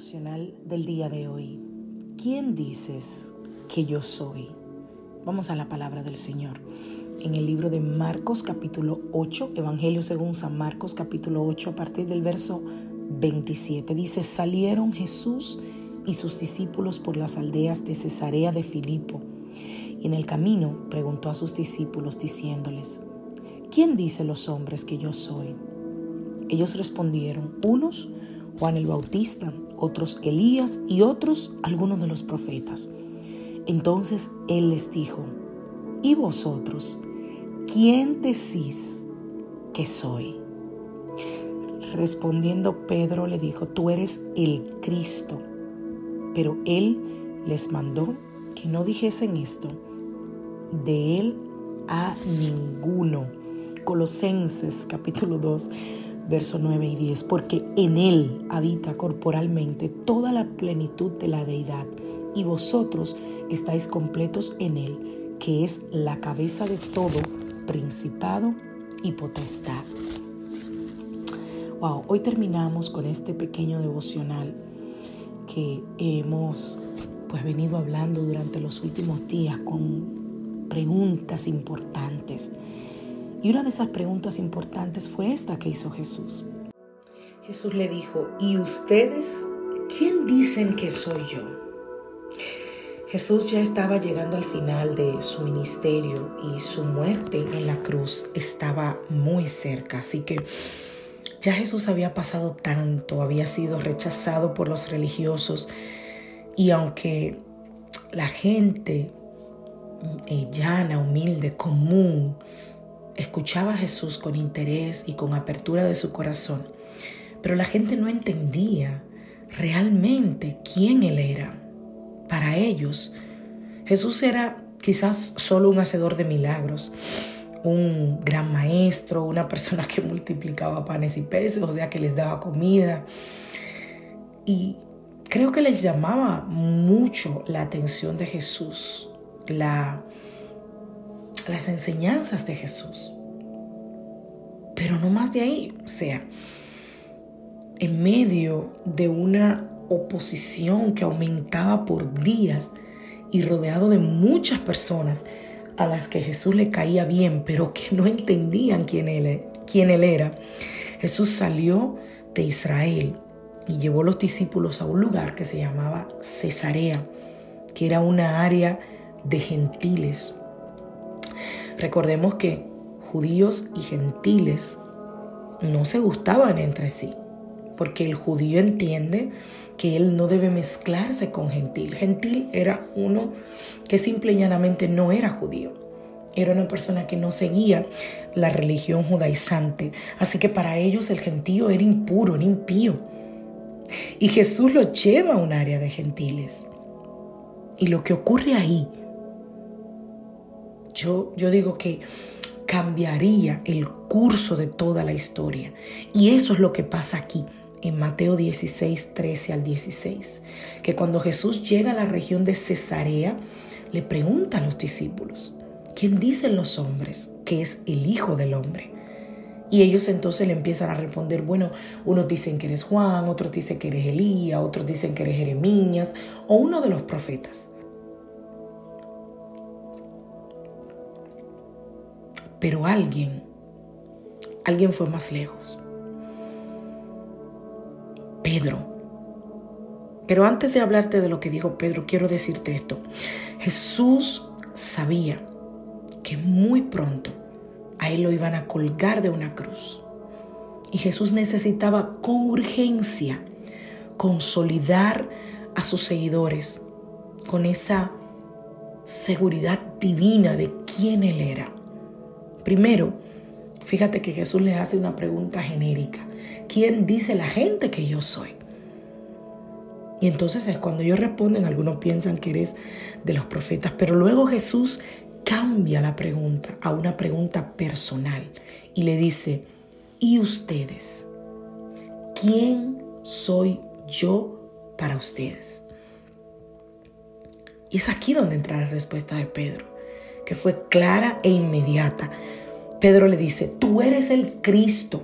Del día de hoy. ¿Quién dices que yo soy? Vamos a la palabra del Señor. En el libro de Marcos capítulo 8, Evangelio según San Marcos capítulo 8, a partir del verso 27, dice, salieron Jesús y sus discípulos por las aldeas de Cesarea de Filipo. Y en el camino preguntó a sus discípulos diciéndoles, ¿quién dice los hombres que yo soy? Ellos respondieron, unos, Juan el Bautista, otros Elías y otros algunos de los profetas. Entonces él les dijo, ¿y vosotros? ¿Quién decís que soy? Respondiendo Pedro le dijo, tú eres el Cristo. Pero él les mandó que no dijesen esto de él a ninguno. Colosenses capítulo 2 verso 9 y 10, porque en Él habita corporalmente toda la plenitud de la deidad, y vosotros estáis completos en Él, que es la cabeza de todo principado y potestad. Wow, hoy terminamos con este pequeño devocional que hemos pues venido hablando durante los últimos días con preguntas importantes y una de esas preguntas importantes fue esta que hizo Jesús. Jesús le dijo, ¿y ustedes quién dicen que soy yo? Jesús ya estaba llegando al final de su ministerio y su muerte en la cruz estaba muy cerca, así que ya Jesús había pasado tanto, había sido rechazado por los religiosos y aunque la gente eh, llana, humilde, común, escuchaba a Jesús con interés y con apertura de su corazón, pero la gente no entendía realmente quién Él era. Para ellos, Jesús era quizás solo un hacedor de milagros, un gran maestro, una persona que multiplicaba panes y peces, o sea, que les daba comida. Y creo que les llamaba mucho la atención de Jesús, la las enseñanzas de Jesús. Pero no más de ahí, o sea, en medio de una oposición que aumentaba por días y rodeado de muchas personas a las que Jesús le caía bien, pero que no entendían quién él, quién él era, Jesús salió de Israel y llevó a los discípulos a un lugar que se llamaba Cesarea, que era una área de gentiles. Recordemos que judíos y gentiles no se gustaban entre sí, porque el judío entiende que él no debe mezclarse con gentil. Gentil era uno que simple y llanamente no era judío. Era una persona que no seguía la religión judaizante. Así que para ellos el gentío era impuro, era impío. Y Jesús lo lleva a un área de gentiles. Y lo que ocurre ahí yo, digo que cambiaría el curso de toda la historia. Y eso es lo que pasa aquí en Mateo 16, 13 al 16, que cuando Jesús llega a la región de Cesarea, le pregunta a los discípulos, ¿quién dicen los hombres que es el Hijo del Hombre? Y ellos entonces le empiezan a responder, bueno, unos dicen que eres Juan, otros dicen que eres Elías, otros dicen que eres Jeremías o uno de los profetas. Pero alguien, alguien fue más lejos. Pedro. Pero antes de hablarte de lo que dijo Pedro, quiero decirte esto. Jesús sabía que muy pronto a él lo iban a colgar de una cruz. Y Jesús necesitaba con urgencia consolidar a sus seguidores con esa seguridad divina de quién Él era. Primero, Fíjate que Jesús le hace una pregunta genérica. ¿Quién dice la gente que yo soy? Y entonces es cuando ellos responden, algunos piensan que eres de los profetas, pero luego Jesús cambia la pregunta a una pregunta personal y le dice, ¿y ustedes? ¿Quién soy yo para ustedes? Y es aquí donde entra la respuesta de Pedro, que fue clara e inmediata. Pedro le dice, tú eres el Cristo,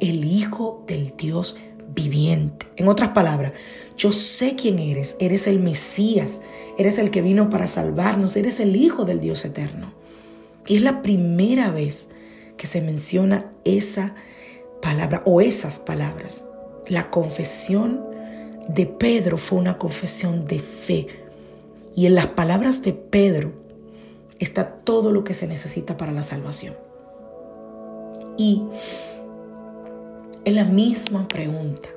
el Hijo del Dios viviente. En otras palabras, yo sé quién eres, eres el Mesías, eres el que vino para salvarnos, eres el Hijo del Dios eterno. Y es la primera vez que se menciona esa palabra o esas palabras. La confesión de Pedro fue una confesión de fe. Y en las palabras de Pedro está todo lo que se necesita para la salvación. Y es la misma pregunta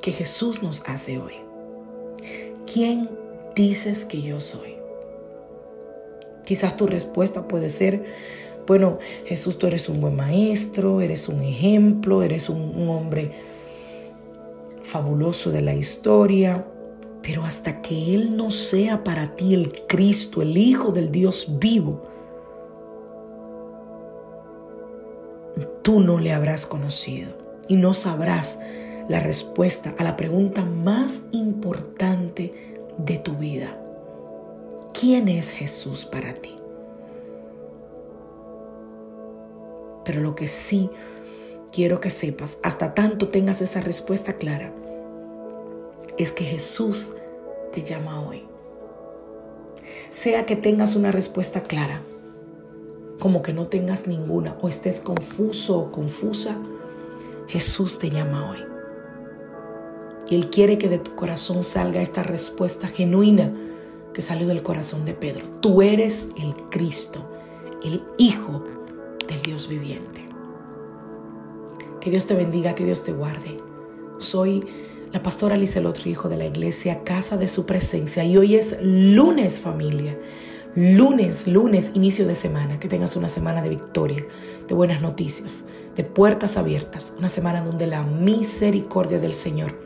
que Jesús nos hace hoy. ¿Quién dices que yo soy? Quizás tu respuesta puede ser, bueno, Jesús, tú eres un buen maestro, eres un ejemplo, eres un, un hombre fabuloso de la historia, pero hasta que Él no sea para ti el Cristo, el Hijo del Dios vivo, tú no le habrás conocido y no sabrás la respuesta a la pregunta más importante de tu vida. ¿Quién es Jesús para ti? Pero lo que sí quiero que sepas, hasta tanto tengas esa respuesta clara, es que Jesús te llama hoy. Sea que tengas una respuesta clara, como que no tengas ninguna o estés confuso o confusa, Jesús te llama hoy. Y Él quiere que de tu corazón salga esta respuesta genuina que salió del corazón de Pedro. Tú eres el Cristo, el Hijo del Dios viviente. Que Dios te bendiga, que Dios te guarde. Soy la pastora Lizelot Hijo de la iglesia Casa de Su Presencia y hoy es lunes familia. Lunes, lunes, inicio de semana. Que tengas una semana de victoria, de buenas noticias, de puertas abiertas. Una semana donde la misericordia del Señor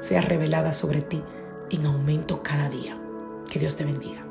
sea revelada sobre ti en aumento cada día. Que Dios te bendiga.